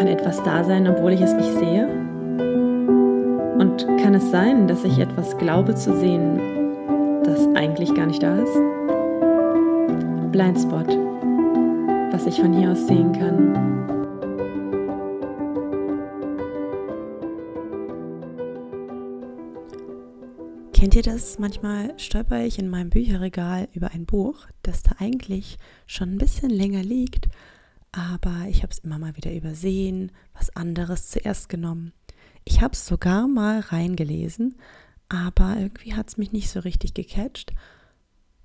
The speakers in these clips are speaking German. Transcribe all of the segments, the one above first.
Kann etwas da sein, obwohl ich es nicht sehe? Und kann es sein, dass ich etwas glaube zu sehen, das eigentlich gar nicht da ist? Blindspot, was ich von hier aus sehen kann. Kennt ihr das? Manchmal stolper ich in meinem Bücherregal über ein Buch, das da eigentlich schon ein bisschen länger liegt, aber ich habe es immer mal wieder übersehen, was anderes zuerst genommen. Ich habe es sogar mal reingelesen, aber irgendwie hat es mich nicht so richtig gecatcht.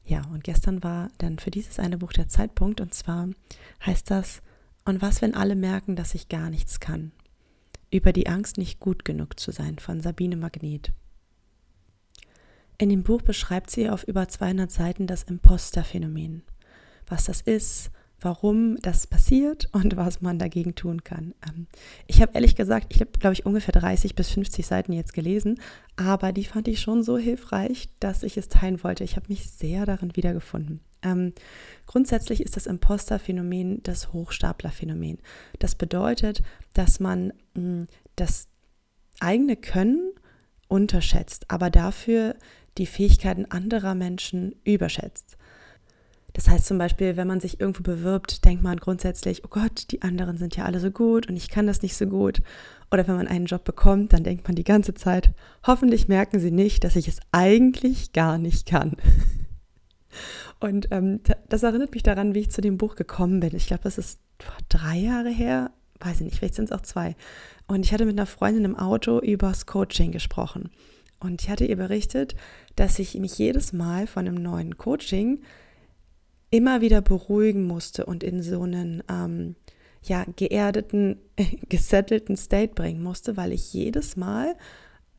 Ja, und gestern war dann für dieses eine Buch der Zeitpunkt und zwar heißt das, und was, wenn alle merken, dass ich gar nichts kann? Über die Angst, nicht gut genug zu sein von Sabine Magnet. In dem Buch beschreibt sie auf über 200 Seiten das Imposter-Phänomen. Was das ist, warum das passiert und was man dagegen tun kann. Ähm, ich habe ehrlich gesagt, ich habe, glaube ich, ungefähr 30 bis 50 Seiten jetzt gelesen, aber die fand ich schon so hilfreich, dass ich es teilen wollte. Ich habe mich sehr darin wiedergefunden. Ähm, grundsätzlich ist das Imposter-Phänomen das Hochstapler-Phänomen. Das bedeutet, dass man mh, hm, das eigene Können unterschätzt, aber dafür die Fähigkeiten anderer Menschen überschätzt. Das heißt zum Beispiel, wenn man sich irgendwo bewirbt, denkt man grundsätzlich, oh Gott, die anderen sind ja alle so gut und ich kann das nicht so gut. Oder wenn man einen Job bekommt, dann denkt man die ganze Zeit, hoffentlich merken sie nicht, dass ich es eigentlich gar nicht kann. Und ähm, das erinnert mich daran, wie ich zu dem Buch gekommen bin. Ich glaube, das ist drei Jahre her, weiß ich nicht, vielleicht sind es auch zwei. Und ich hatte mit einer Freundin im Auto über das Coaching gesprochen. Und ich hatte ihr berichtet, dass ich mich jedes Mal von einem neuen Coaching immer wieder beruhigen musste und in so einen ähm, ja, geerdeten, gesettelten State bringen musste, weil ich jedes Mal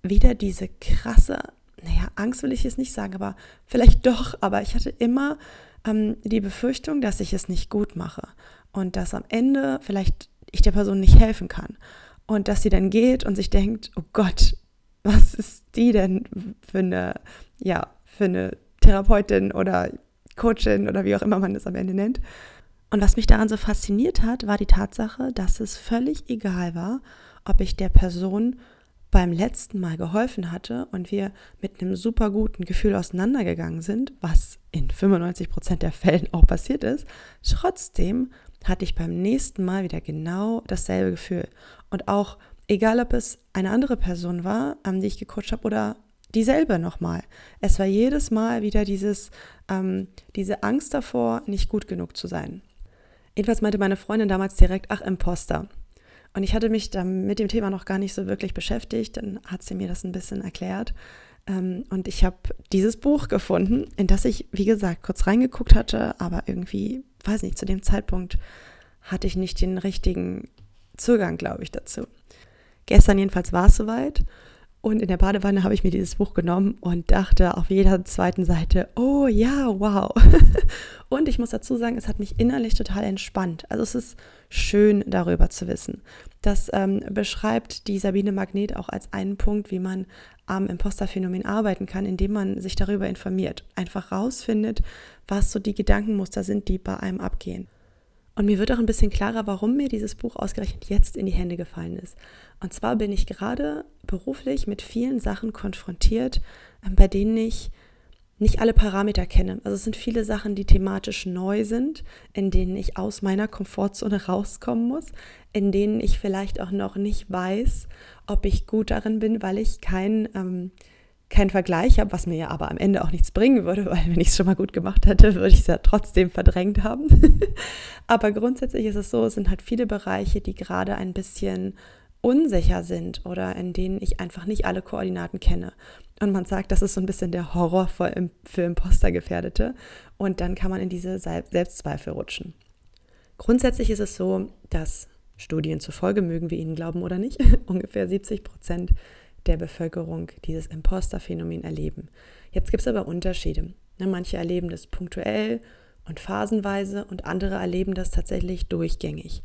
wieder diese krasse, naja, Angst will ich jetzt nicht sagen, aber vielleicht doch, aber ich hatte immer ähm, die Befürchtung, dass ich es nicht gut mache und dass am Ende vielleicht ich der Person nicht helfen kann und dass sie dann geht und sich denkt, oh Gott, was ist die denn für eine, ja, für eine Therapeutin oder Coachin oder wie auch immer man das am Ende nennt. Und was mich daran so fasziniert hat, war die Tatsache, dass es völlig egal war, ob ich der Person beim letzten Mal geholfen hatte und wir mit einem super guten Gefühl auseinandergegangen sind, was in 95 Prozent der Fällen auch passiert ist, trotzdem hatte ich beim nächsten Mal wieder genau dasselbe Gefühl. Und auch Egal, ob es eine andere Person war, ähm, die ich gecoacht habe, oder dieselbe nochmal. Es war jedes Mal wieder dieses, ähm, diese Angst davor, nicht gut genug zu sein. Jedenfalls meinte meine Freundin damals direkt, ach, Imposter. Und ich hatte mich dann mit dem Thema noch gar nicht so wirklich beschäftigt. Dann hat sie mir das ein bisschen erklärt. Ähm, und ich habe dieses Buch gefunden, in das ich, wie gesagt, kurz reingeguckt hatte, aber irgendwie, weiß nicht, zu dem Zeitpunkt hatte ich nicht den richtigen Zugang, glaube ich, dazu. Gestern jedenfalls war es soweit. Und in der Badewanne habe ich mir dieses Buch genommen und dachte auf jeder zweiten Seite, oh ja, wow. und ich muss dazu sagen, es hat mich innerlich total entspannt. Also es ist schön darüber zu wissen. Das ähm, beschreibt die Sabine Magnet auch als einen Punkt, wie man am Imposterphänomen arbeiten kann, indem man sich darüber informiert. Einfach rausfindet, was so die Gedankenmuster sind, die bei einem abgehen. Und mir wird auch ein bisschen klarer, warum mir dieses Buch ausgerechnet jetzt in die Hände gefallen ist. Und zwar bin ich gerade beruflich mit vielen Sachen konfrontiert, ähm, bei denen ich nicht alle Parameter kenne. Also es sind viele Sachen, die thematisch neu sind, in denen ich aus meiner Komfortzone rauskommen muss, in denen ich vielleicht auch noch nicht weiß, ob ich gut darin bin, weil ich kein ähm, keinen Vergleich habe, was mir ja aber am Ende auch nichts bringen würde, weil wenn ich es schon mal gut gemacht hätte, würde ich es ja trotzdem verdrängt haben. aber grundsätzlich ist es so, es sind halt viele Bereiche, die gerade ein bisschen unsicher sind oder in denen ich einfach nicht alle Koordinaten kenne. Und man sagt, das ist so ein bisschen der Horror für, für Impostergefährdete. Und dann kann man in diese Selbstzweifel rutschen. Grundsätzlich ist es so, dass Studien zufolge, mögen wir ihnen glauben oder nicht, ungefähr 70 Prozent der Bevölkerung dieses Imposter-Phänomen erleben. Jetzt gibt es aber Unterschiede. Ne, manche erleben das punktuell und phasenweise und andere erleben das tatsächlich durchgängig.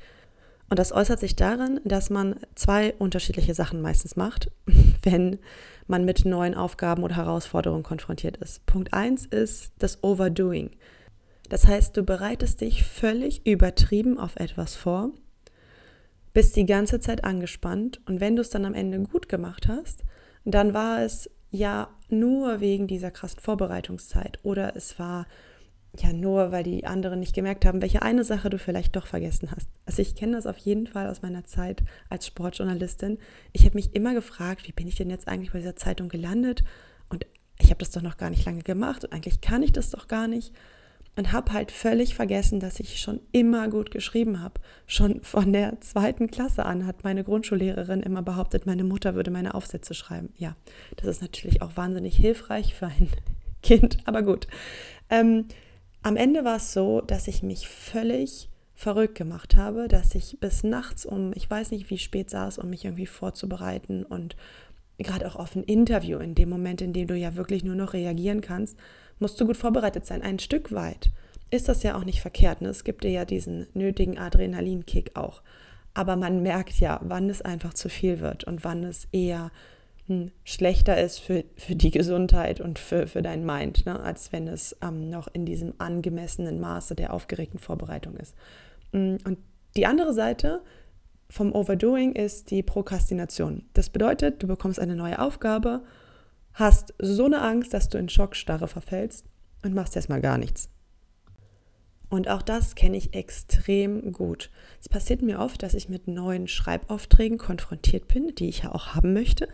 Und das äußert sich darin, dass man zwei unterschiedliche Sachen meistens macht, wenn man mit neuen Aufgaben oder Herausforderungen konfrontiert ist. Punkt 1 ist das Overdoing. Das heißt, du bereitest dich völlig übertrieben auf etwas vor bist die ganze Zeit angespannt und wenn du es dann am Ende gut gemacht hast, dann war es ja nur wegen dieser krassen Vorbereitungszeit oder es war ja nur, weil die anderen nicht gemerkt haben, welche eine Sache du vielleicht doch vergessen hast. Also ich kenne das auf jeden Fall aus meiner Zeit als Sportjournalistin. Ich habe mich immer gefragt, wie bin ich denn jetzt eigentlich bei dieser Zeitung gelandet? Und ich habe das doch noch gar nicht lange gemacht und eigentlich kann ich das doch gar nicht und habe halt völlig vergessen, dass ich schon immer gut geschrieben habe. Schon von der zweiten Klasse an hat meine Grundschullehrerin immer behauptet, meine Mutter würde meine Aufsätze schreiben. Ja, das ist natürlich auch wahnsinnig hilfreich für ein Kind, aber gut. Ähm, am Ende war es so, dass ich mich völlig verrückt gemacht habe, dass ich bis nachts um, ich weiß nicht wie spät saß, um mich irgendwie vorzubereiten und gerade auch auf ein Interview, in dem Moment, in dem du ja wirklich nur noch reagieren kannst, musst du gut vorbereitet sein. Ein Stück weit ist das ja auch nicht verkehrt. Ne? Es gibt dir ja diesen nötigen Adrenalinkick auch. Aber man merkt ja, wann es einfach zu viel wird und wann es eher hm, schlechter ist für, für die Gesundheit und für, für dein Mind, ne? als wenn es ähm, noch in diesem angemessenen Maße der aufgeregten Vorbereitung ist. Hm, und die andere Seite vom Overdoing ist die Prokrastination. Das bedeutet, du bekommst eine neue Aufgabe hast so eine Angst, dass du in Schockstarre verfällst und machst erstmal gar nichts. Und auch das kenne ich extrem gut. Es passiert mir oft, dass ich mit neuen Schreibaufträgen konfrontiert bin, die ich ja auch haben möchte.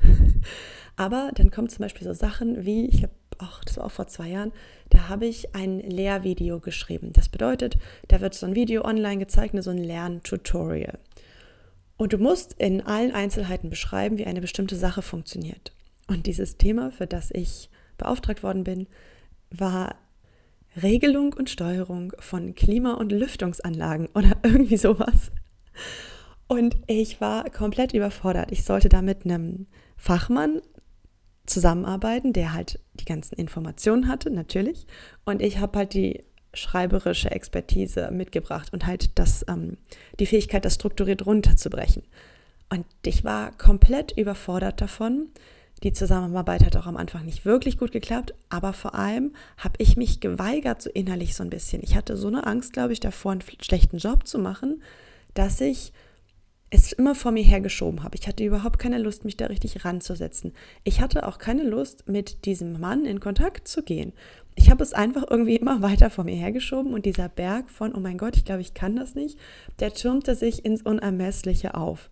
Aber dann kommen zum Beispiel so Sachen wie, ich glaube, ach, das war auch vor zwei Jahren, da habe ich ein Lehrvideo geschrieben. Das bedeutet, da wird so ein Video online gezeigt, so ein Lerntutorial. Und du musst in allen Einzelheiten beschreiben, wie eine bestimmte Sache funktioniert. Und dieses Thema, für das ich beauftragt worden bin, war Regelung und Steuerung von Klima- und Lüftungsanlagen oder irgendwie sowas. Und ich war komplett überfordert. Ich sollte da mit einem Fachmann zusammenarbeiten, der halt die ganzen Informationen hatte, natürlich. Und ich habe halt die schreiberische Expertise mitgebracht und halt das, ähm, die Fähigkeit, das strukturiert runterzubrechen. Und ich war komplett überfordert davon, die Zusammenarbeit hat auch am Anfang nicht wirklich gut geklappt, aber vor allem habe ich mich geweigert, so innerlich so ein bisschen. Ich hatte so eine Angst, glaube ich, davor, einen schlechten Job zu machen, dass ich es immer vor mir hergeschoben habe. Ich hatte überhaupt keine Lust, mich da richtig ranzusetzen. Ich hatte auch keine Lust, mit diesem Mann in Kontakt zu gehen. Ich habe es einfach irgendwie immer weiter vor mir hergeschoben und dieser Berg von, oh mein Gott, ich glaube, ich kann das nicht, der türmte sich ins Unermessliche auf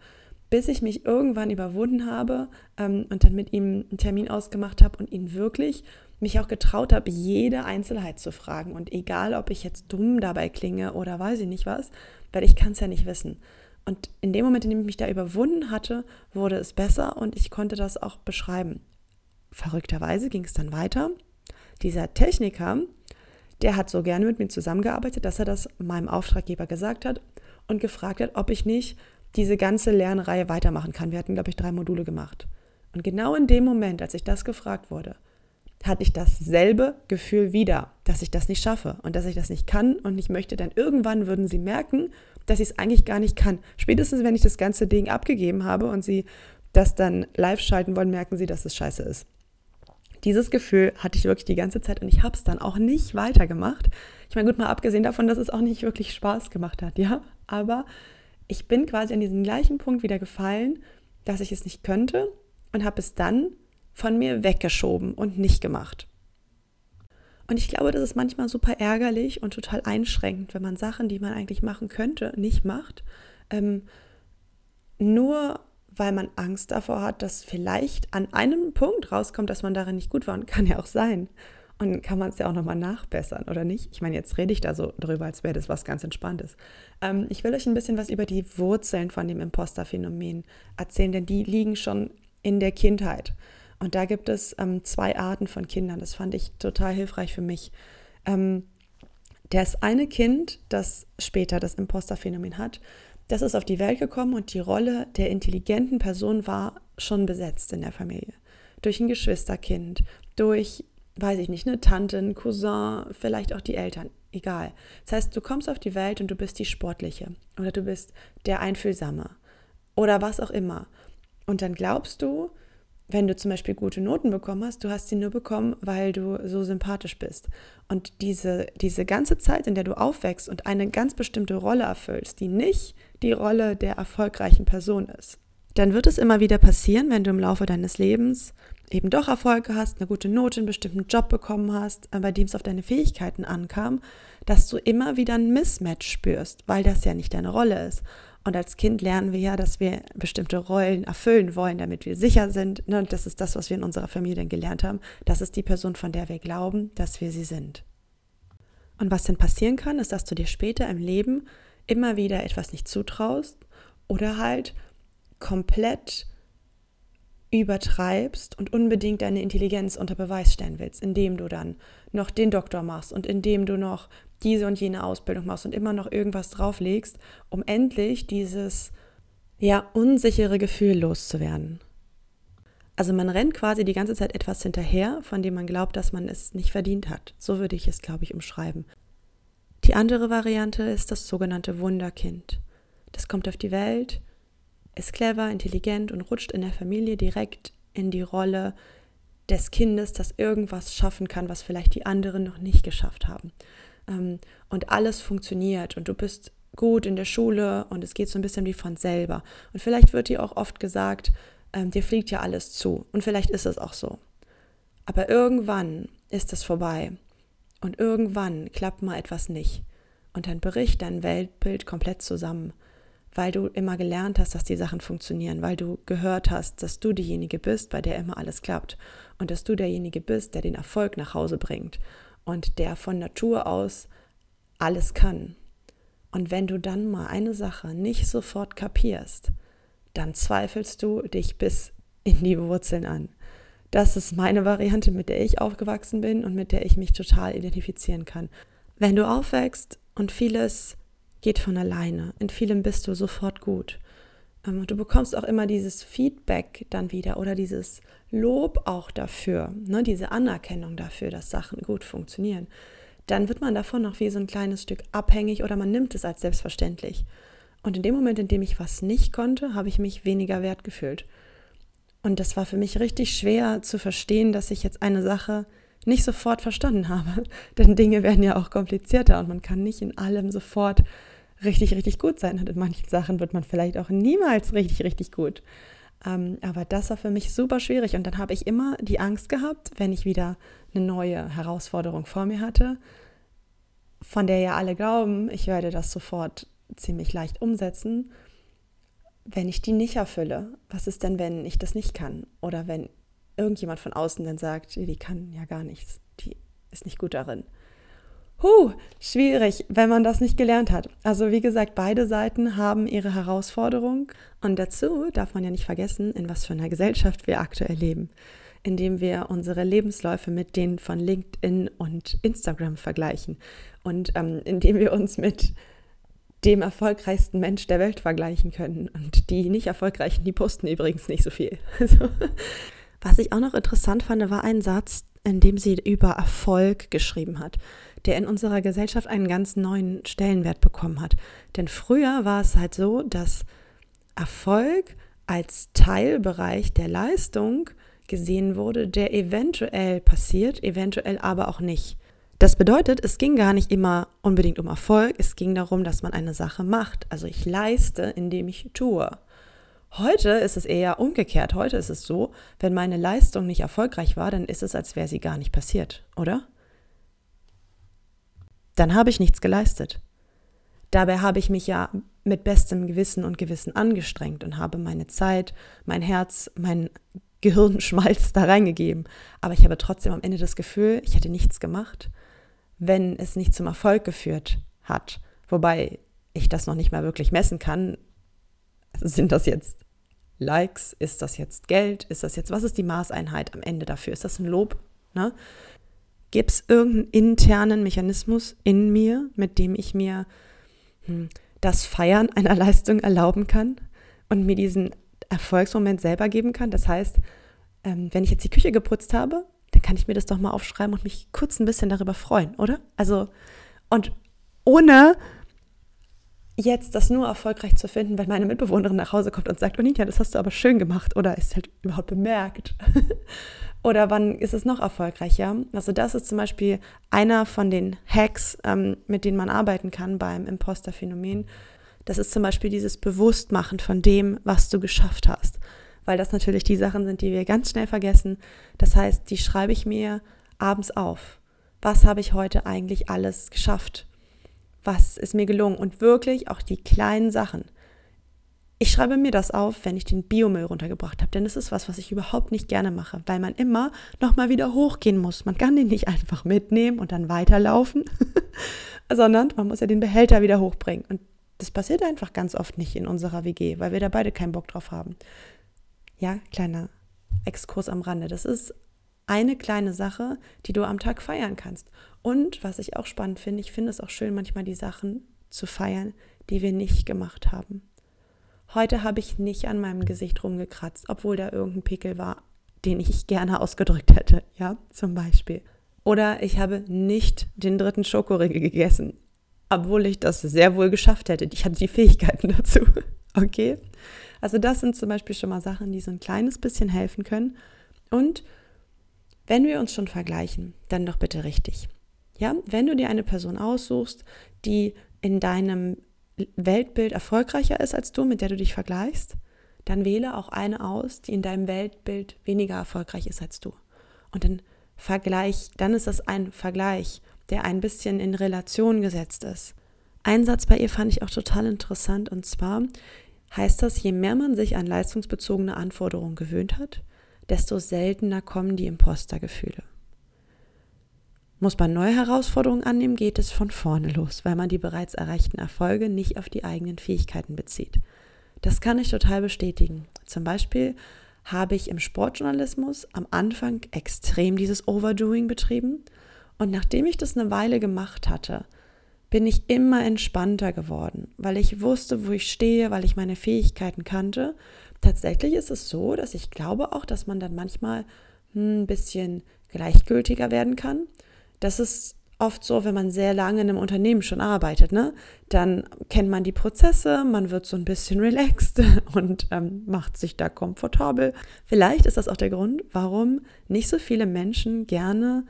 bis ich mich irgendwann überwunden habe ähm, und dann mit ihm einen Termin ausgemacht habe und ihn wirklich mich auch getraut habe, jede Einzelheit zu fragen. Und egal, ob ich jetzt dumm dabei klinge oder weiß ich nicht was, weil ich kann es ja nicht wissen. Und in dem Moment, in dem ich mich da überwunden hatte, wurde es besser und ich konnte das auch beschreiben. Verrückterweise ging es dann weiter. Dieser Techniker, der hat so gerne mit mir zusammengearbeitet, dass er das meinem Auftraggeber gesagt hat und gefragt hat, ob ich nicht diese ganze Lernreihe weitermachen kann. Wir hatten, glaube ich, drei Module gemacht. Und genau in dem Moment, als ich das gefragt wurde, hatte ich dasselbe Gefühl wieder, dass ich das nicht schaffe und dass ich das nicht kann und nicht möchte. Denn irgendwann würden sie merken, dass ich es eigentlich gar nicht kann. Spätestens, wenn ich das ganze Ding abgegeben habe und sie das dann live schalten wollen, merken sie, dass es scheiße ist. Dieses Gefühl hatte ich wirklich die ganze Zeit und ich habe es dann auch nicht weitergemacht. Ich meine, gut, mal abgesehen davon, dass es auch nicht wirklich Spaß gemacht hat, ja, aber ich bin quasi an diesem gleichen Punkt wieder gefallen, dass ich es nicht könnte und habe es dann von mir weggeschoben und nicht gemacht. Und ich glaube, das ist manchmal super ärgerlich und total einschränkend, wenn man Sachen, die man eigentlich machen könnte, nicht macht. Ähm, nur weil man Angst davor hat, dass vielleicht an einem Punkt rauskommt, dass man darin nicht gut war und kann ja auch sein. Und kann man es ja auch nochmal nachbessern, oder nicht? Ich meine, jetzt rede ich da so drüber, als wäre das was ganz Entspanntes. Ähm, ich will euch ein bisschen was über die Wurzeln von dem Imposter-Phänomen erzählen, denn die liegen schon in der Kindheit. Und da gibt es ähm, zwei Arten von Kindern. Das fand ich total hilfreich für mich. Ähm, das eine Kind, das später das Imposter-Phänomen hat, das ist auf die Welt gekommen und die Rolle der intelligenten Person war schon besetzt in der Familie. Durch ein Geschwisterkind, durch weiß ich nicht, eine Tante, ein Cousin, vielleicht auch die Eltern, egal. Das heißt, du kommst auf die Welt und du bist die Sportliche oder du bist der Einfühlsame oder was auch immer. Und dann glaubst du, wenn du zum Beispiel gute Noten bekommen hast, du hast sie nur bekommen, weil du so sympathisch bist. Und diese, diese ganze Zeit, in der du aufwächst und eine ganz bestimmte Rolle erfüllst, die nicht die Rolle der erfolgreichen Person ist, dann wird es immer wieder passieren, wenn du im Laufe deines Lebens eben doch Erfolge hast, eine gute Note, einen bestimmten Job bekommen hast, äh, bei dem es auf deine Fähigkeiten ankam, dass du immer wieder ein Mismatch spürst, weil das ja nicht deine Rolle ist. Und als Kind lernen wir ja, dass wir bestimmte Rollen erfüllen wollen, damit wir sicher sind. Ne? Und das ist das, was wir in unserer Familie gelernt haben. Das ist die Person, von der wir glauben, dass wir sie sind. Und was denn passieren kann, ist, dass du dir später im Leben immer wieder etwas nicht zutraust oder halt komplett übertreibst und unbedingt deine Intelligenz unter Beweis stellen willst, indem du dann noch den Doktor machst und indem du noch diese und jene Ausbildung machst und immer noch irgendwas drauflegst, um endlich dieses ja unsichere Gefühl loszuwerden. Also man rennt quasi die ganze Zeit etwas hinterher, von dem man glaubt, dass man es nicht verdient hat. So würde ich es, glaube ich, umschreiben. Die andere Variante ist das sogenannte Wunderkind. Das kommt auf die Welt, ist clever, intelligent und rutscht in der Familie direkt in die Rolle des Kindes, das irgendwas schaffen kann, was vielleicht die anderen noch nicht geschafft haben. Ähm, und alles funktioniert und du bist gut in der Schule und es geht so ein bisschen wie von selber. Und vielleicht wird dir auch oft gesagt, ähm, dir fliegt ja alles zu. Und vielleicht ist es auch so. Aber irgendwann ist es vorbei. Und irgendwann klappt mal etwas nicht. Und dann bricht dein Weltbild komplett zusammen weil du immer gelernt hast, dass die Sachen funktionieren, weil du gehört hast, dass du diejenige bist, bei der immer alles klappt und dass du derjenige bist, der den Erfolg nach Hause bringt und der von Natur aus alles kann. Und wenn du dann mal eine Sache nicht sofort kapierst, dann zweifelst du dich bis in die Wurzeln an. Das ist meine Variante, mit der ich aufgewachsen bin und mit der ich mich total identifizieren kann. Wenn du aufwächst und vieles geht von alleine. In vielem bist du sofort gut. Ähm, du bekommst auch immer dieses Feedback dann wieder oder dieses Lob auch dafür, ne, diese Anerkennung dafür, dass Sachen gut funktionieren. Dann wird man davon noch wie so ein kleines Stück abhängig oder man nimmt es als selbstverständlich. Und in dem Moment, in dem ich was nicht konnte, habe ich mich weniger wert gefühlt. Und das war für mich richtig schwer zu verstehen, dass ich jetzt eine Sache nicht sofort verstanden habe. Denn Dinge werden ja auch komplizierter und man kann nicht in allem sofort richtig, richtig gut sein. Und in manchen Sachen wird man vielleicht auch niemals richtig, richtig gut. Ähm, aber das war für mich super schwierig. Und dann habe ich immer die Angst gehabt, wenn ich wieder eine neue Herausforderung vor mir hatte, von der ja alle glauben, ich werde das sofort ziemlich leicht umsetzen, wenn ich die nicht erfülle. Was ist denn, wenn ich das nicht kann? Oder wenn irgendjemand von außen dann sagt, die kann ja gar nichts, die ist nicht gut darin. Huh, schwierig, wenn man das nicht gelernt hat. Also wie gesagt, beide Seiten haben ihre Herausforderung und dazu darf man ja nicht vergessen, in was für einer Gesellschaft wir aktuell leben, indem wir unsere Lebensläufe mit denen von LinkedIn und Instagram vergleichen und ähm, indem wir uns mit dem erfolgreichsten Mensch der Welt vergleichen können. Und die nicht erfolgreichen, die posten übrigens nicht so viel. Also, was ich auch noch interessant fand, war ein Satz, in dem sie über Erfolg geschrieben hat der in unserer Gesellschaft einen ganz neuen Stellenwert bekommen hat. Denn früher war es halt so, dass Erfolg als Teilbereich der Leistung gesehen wurde, der eventuell passiert, eventuell aber auch nicht. Das bedeutet, es ging gar nicht immer unbedingt um Erfolg, es ging darum, dass man eine Sache macht. Also ich leiste, indem ich tue. Heute ist es eher umgekehrt. Heute ist es so, wenn meine Leistung nicht erfolgreich war, dann ist es, als wäre sie gar nicht passiert, oder? Dann habe ich nichts geleistet. Dabei habe ich mich ja mit bestem Gewissen und Gewissen angestrengt und habe meine Zeit, mein Herz, mein Gehirnschmalz da reingegeben. Aber ich habe trotzdem am Ende das Gefühl, ich hätte nichts gemacht, wenn es nicht zum Erfolg geführt hat. Wobei ich das noch nicht mal wirklich messen kann. Sind das jetzt Likes? Ist das jetzt Geld? Ist das jetzt, was ist die Maßeinheit am Ende dafür? Ist das ein Lob? Ne? Gibt es irgendeinen internen Mechanismus in mir, mit dem ich mir hm, das Feiern einer Leistung erlauben kann und mir diesen Erfolgsmoment selber geben kann? Das heißt, ähm, wenn ich jetzt die Küche geputzt habe, dann kann ich mir das doch mal aufschreiben und mich kurz ein bisschen darüber freuen, oder? Also, und ohne jetzt das nur erfolgreich zu finden, wenn meine Mitbewohnerin nach Hause kommt und sagt, oh Nita, das hast du aber schön gemacht oder ist halt überhaupt bemerkt. oder wann ist es noch erfolgreicher? Also das ist zum Beispiel einer von den Hacks, ähm, mit denen man arbeiten kann beim Imposter-Phänomen. Das ist zum Beispiel dieses Bewusstmachen von dem, was du geschafft hast. Weil das natürlich die Sachen sind, die wir ganz schnell vergessen. Das heißt, die schreibe ich mir abends auf. Was habe ich heute eigentlich alles geschafft? was ist mir gelungen und wirklich auch die kleinen Sachen. Ich schreibe mir das auf, wenn ich den Biomüll runtergebracht habe, denn das ist was, was ich überhaupt nicht gerne mache, weil man immer nochmal wieder hochgehen muss. Man kann den nicht einfach mitnehmen und dann weiterlaufen, sondern man muss ja den Behälter wieder hochbringen. Und das passiert einfach ganz oft nicht in unserer WG, weil wir da beide keinen Bock drauf haben. Ja, kleiner Exkurs am Rande. Das ist eine kleine Sache, die du am Tag feiern kannst. Und was ich auch spannend finde, ich finde es auch schön, manchmal die Sachen zu feiern, die wir nicht gemacht haben. Heute habe ich nicht an meinem Gesicht rumgekratzt, obwohl da irgendein Pickel war, den ich gerne ausgedrückt hätte, ja, zum Beispiel. Oder ich habe nicht den dritten Schokoriegel gegessen, obwohl ich das sehr wohl geschafft hätte. Ich hatte die Fähigkeiten dazu. Okay? Also das sind zum Beispiel schon mal Sachen, die so ein kleines bisschen helfen können. Und wenn wir uns schon vergleichen, dann doch bitte richtig. Ja, wenn du dir eine Person aussuchst, die in deinem Weltbild erfolgreicher ist als du, mit der du dich vergleichst, dann wähle auch eine aus, die in deinem Weltbild weniger erfolgreich ist als du. Und dann Vergleich, dann ist das ein Vergleich, der ein bisschen in Relation gesetzt ist. Ein Satz bei ihr fand ich auch total interessant und zwar heißt das, je mehr man sich an leistungsbezogene Anforderungen gewöhnt hat, desto seltener kommen die Impostergefühle. Muss man neue Herausforderungen annehmen, geht es von vorne los, weil man die bereits erreichten Erfolge nicht auf die eigenen Fähigkeiten bezieht. Das kann ich total bestätigen. Zum Beispiel habe ich im Sportjournalismus am Anfang extrem dieses Overdoing betrieben und nachdem ich das eine Weile gemacht hatte, bin ich immer entspannter geworden, weil ich wusste, wo ich stehe, weil ich meine Fähigkeiten kannte tatsächlich ist es so, dass ich glaube auch, dass man dann manchmal hm, ein bisschen gleichgültiger werden kann. Das ist oft so, wenn man sehr lange in einem Unternehmen schon arbeitet, ne? Dann kennt man die Prozesse, man wird so ein bisschen relaxed und ähm, macht sich da komfortabel. Vielleicht ist das auch der Grund, warum nicht so viele Menschen gerne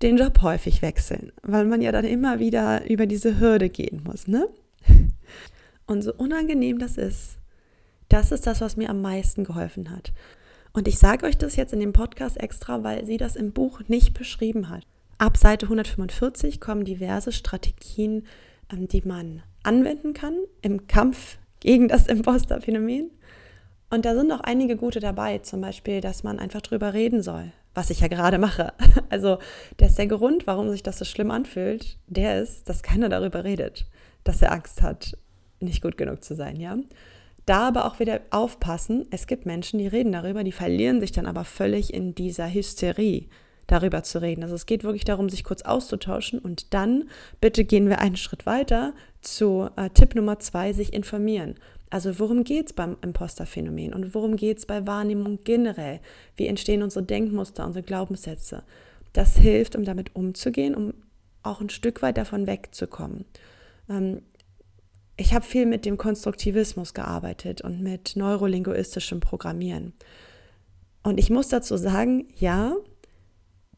den Job häufig wechseln, weil man ja dann immer wieder über diese Hürde gehen muss, ne? Und so unangenehm das ist, das ist das, was mir am meisten geholfen hat. Und ich sage euch das jetzt in dem Podcast extra, weil sie das im Buch nicht beschrieben hat. Ab Seite 145 kommen diverse Strategien, ähm, die man anwenden kann im Kampf gegen das Imposter-Phänomen. Und da sind auch einige gute dabei, zum Beispiel, dass man einfach drüber reden soll, was ich ja gerade mache. Also, das ist der Grund, warum sich das so schlimm anfühlt, der ist, dass keiner darüber redet, dass er Angst hat, nicht gut genug zu sein, ja. Da aber auch wieder aufpassen, es gibt Menschen, die reden darüber, die verlieren sich dann aber völlig in dieser Hysterie, darüber zu reden. Also es geht wirklich darum, sich kurz auszutauschen und dann, bitte gehen wir einen Schritt weiter zu äh, Tipp Nummer zwei, sich informieren. Also worum geht es beim Imposterphänomen und worum geht es bei Wahrnehmung generell? Wie entstehen unsere Denkmuster, unsere Glaubenssätze? Das hilft, um damit umzugehen, um auch ein Stück weit davon wegzukommen. Ähm, ich habe viel mit dem Konstruktivismus gearbeitet und mit neurolinguistischem Programmieren. Und ich muss dazu sagen, ja,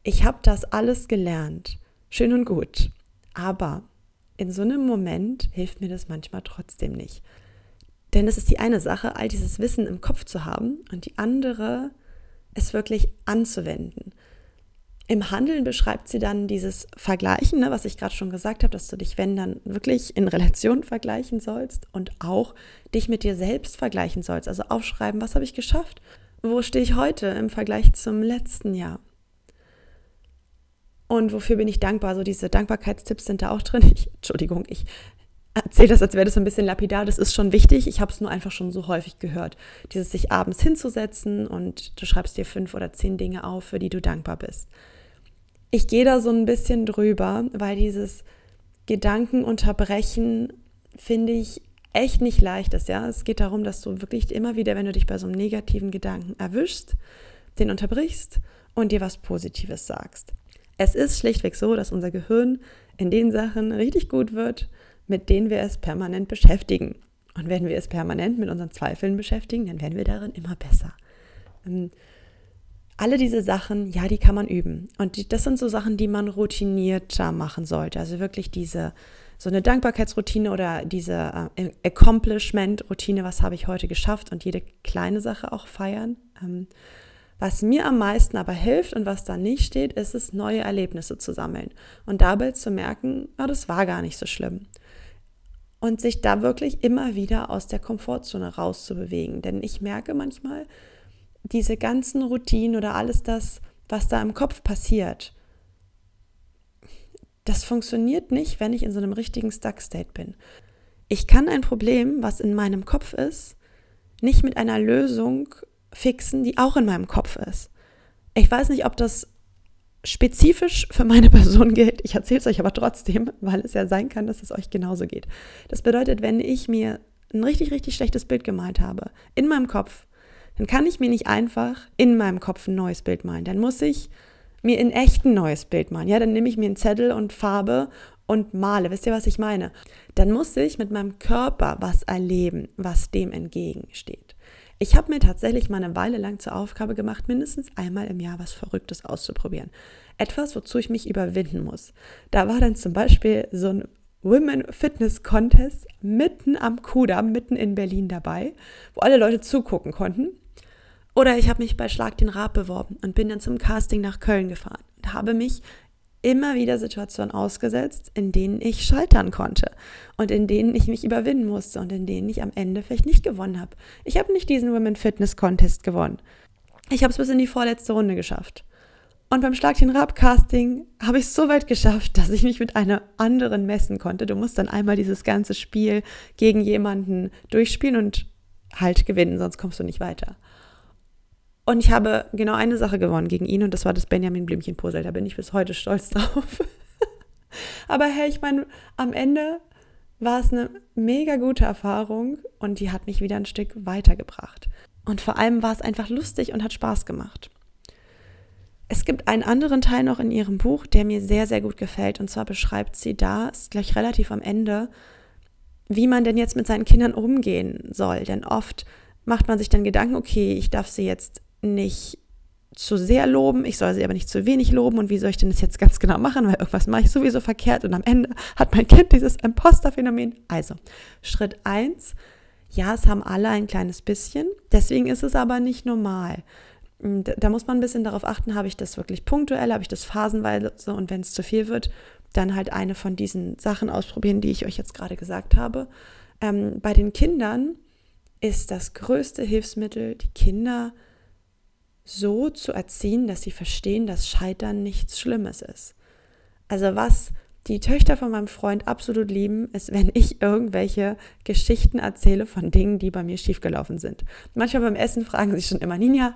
ich habe das alles gelernt. Schön und gut. Aber in so einem Moment hilft mir das manchmal trotzdem nicht. Denn es ist die eine Sache, all dieses Wissen im Kopf zu haben und die andere, es wirklich anzuwenden. Im Handeln beschreibt sie dann dieses Vergleichen, ne, was ich gerade schon gesagt habe, dass du dich, wenn dann wirklich in Relation vergleichen sollst und auch dich mit dir selbst vergleichen sollst. Also aufschreiben, was habe ich geschafft? Wo stehe ich heute im Vergleich zum letzten Jahr? Und wofür bin ich dankbar? So diese Dankbarkeitstipps sind da auch drin. Ich, Entschuldigung, ich erzähle das, als wäre das ein bisschen lapidar. Das ist schon wichtig. Ich habe es nur einfach schon so häufig gehört. Dieses sich abends hinzusetzen und du schreibst dir fünf oder zehn Dinge auf, für die du dankbar bist ich gehe da so ein bisschen drüber, weil dieses Gedankenunterbrechen finde ich echt nicht leicht ist. Ja? Es geht darum, dass du wirklich immer wieder, wenn du dich bei so einem negativen Gedanken erwischst, den unterbrichst und dir was Positives sagst. Es ist schlichtweg so, dass unser Gehirn in den Sachen richtig gut wird, mit denen wir es permanent beschäftigen. Und wenn wir es permanent mit unseren Zweifeln beschäftigen, dann werden wir darin immer besser. Ähm, alle diese Sachen, ja, die kann man üben. Und die, das sind so Sachen, die man routinierter machen sollte. Also wirklich diese, so eine Dankbarkeitsroutine oder diese äh, Accomplishment-Routine, was habe ich heute geschafft und jede kleine Sache auch feiern. Ähm, was mir am meisten aber hilft und was da nicht steht, ist es, neue Erlebnisse zu sammeln und dabei zu merken, oh, das war gar nicht so schlimm. Und sich da wirklich immer wieder aus der Komfortzone rauszubewegen. Denn ich merke manchmal, diese ganzen Routinen oder alles das, was da im Kopf passiert, das funktioniert nicht, wenn ich in so einem richtigen Stuck-State bin. Ich kann ein Problem, was in meinem Kopf ist, nicht mit einer Lösung fixen, die auch in meinem Kopf ist. Ich weiß nicht, ob das spezifisch für meine Person gilt. Ich erzähle es euch aber trotzdem, weil es ja sein kann, dass es euch genauso geht. Das bedeutet, wenn ich mir ein richtig, richtig schlechtes Bild gemalt habe in meinem Kopf, dann kann ich mir nicht einfach in meinem Kopf ein neues Bild malen. Dann muss ich mir in echt ein neues Bild malen. Ja, dann nehme ich mir einen Zettel und Farbe und male. Wisst ihr, was ich meine? Dann muss ich mit meinem Körper was erleben, was dem entgegensteht. Ich habe mir tatsächlich mal eine Weile lang zur Aufgabe gemacht, mindestens einmal im Jahr was Verrücktes auszuprobieren. Etwas, wozu ich mich überwinden muss. Da war dann zum Beispiel so ein Women Fitness Contest mitten am Kudamm, mitten in Berlin dabei, wo alle Leute zugucken konnten. Oder ich habe mich bei Schlag den Rab beworben und bin dann zum Casting nach Köln gefahren und habe mich immer wieder Situationen ausgesetzt, in denen ich scheitern konnte und in denen ich mich überwinden musste und in denen ich am Ende vielleicht nicht gewonnen habe. Ich habe nicht diesen Women Fitness Contest gewonnen. Ich habe es bis in die vorletzte Runde geschafft. Und beim Schlag den Rab Casting habe ich es so weit geschafft, dass ich mich mit einer anderen messen konnte. Du musst dann einmal dieses ganze Spiel gegen jemanden durchspielen und halt gewinnen, sonst kommst du nicht weiter. Und ich habe genau eine Sache gewonnen gegen ihn und das war das Benjamin Blümchen Puzzle. Da bin ich bis heute stolz drauf. Aber hey, ich meine, am Ende war es eine mega gute Erfahrung und die hat mich wieder ein Stück weitergebracht. Und vor allem war es einfach lustig und hat Spaß gemacht. Es gibt einen anderen Teil noch in ihrem Buch, der mir sehr, sehr gut gefällt. Und zwar beschreibt sie da, ist gleich relativ am Ende, wie man denn jetzt mit seinen Kindern umgehen soll. Denn oft macht man sich dann Gedanken, okay, ich darf sie jetzt nicht zu sehr loben, ich soll sie aber nicht zu wenig loben und wie soll ich denn das jetzt ganz genau machen, weil irgendwas mache ich sowieso verkehrt und am Ende hat mein Kind dieses Imposter-Phänomen. Also, Schritt eins: ja, es haben alle ein kleines bisschen, deswegen ist es aber nicht normal. Da muss man ein bisschen darauf achten, habe ich das wirklich punktuell, habe ich das phasenweise und wenn es zu viel wird, dann halt eine von diesen Sachen ausprobieren, die ich euch jetzt gerade gesagt habe. Ähm, bei den Kindern ist das größte Hilfsmittel, die Kinder so zu erziehen, dass sie verstehen, dass Scheitern nichts Schlimmes ist. Also was die Töchter von meinem Freund absolut lieben, ist, wenn ich irgendwelche Geschichten erzähle von Dingen, die bei mir schiefgelaufen sind. Manchmal beim Essen fragen sie schon immer, Ninja,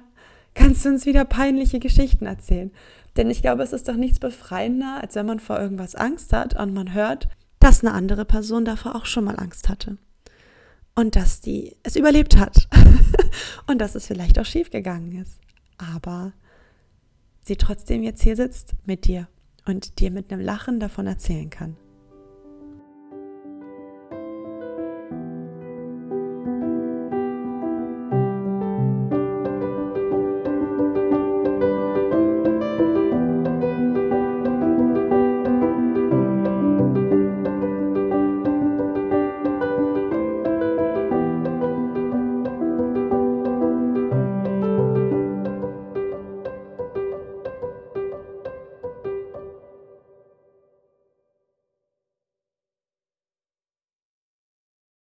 kannst du uns wieder peinliche Geschichten erzählen? Denn ich glaube, es ist doch nichts befreiender, als wenn man vor irgendwas Angst hat und man hört, dass eine andere Person davor auch schon mal Angst hatte. Und dass die es überlebt hat. und dass es vielleicht auch schiefgegangen ist aber sie trotzdem jetzt hier sitzt mit dir und dir mit einem Lachen davon erzählen kann.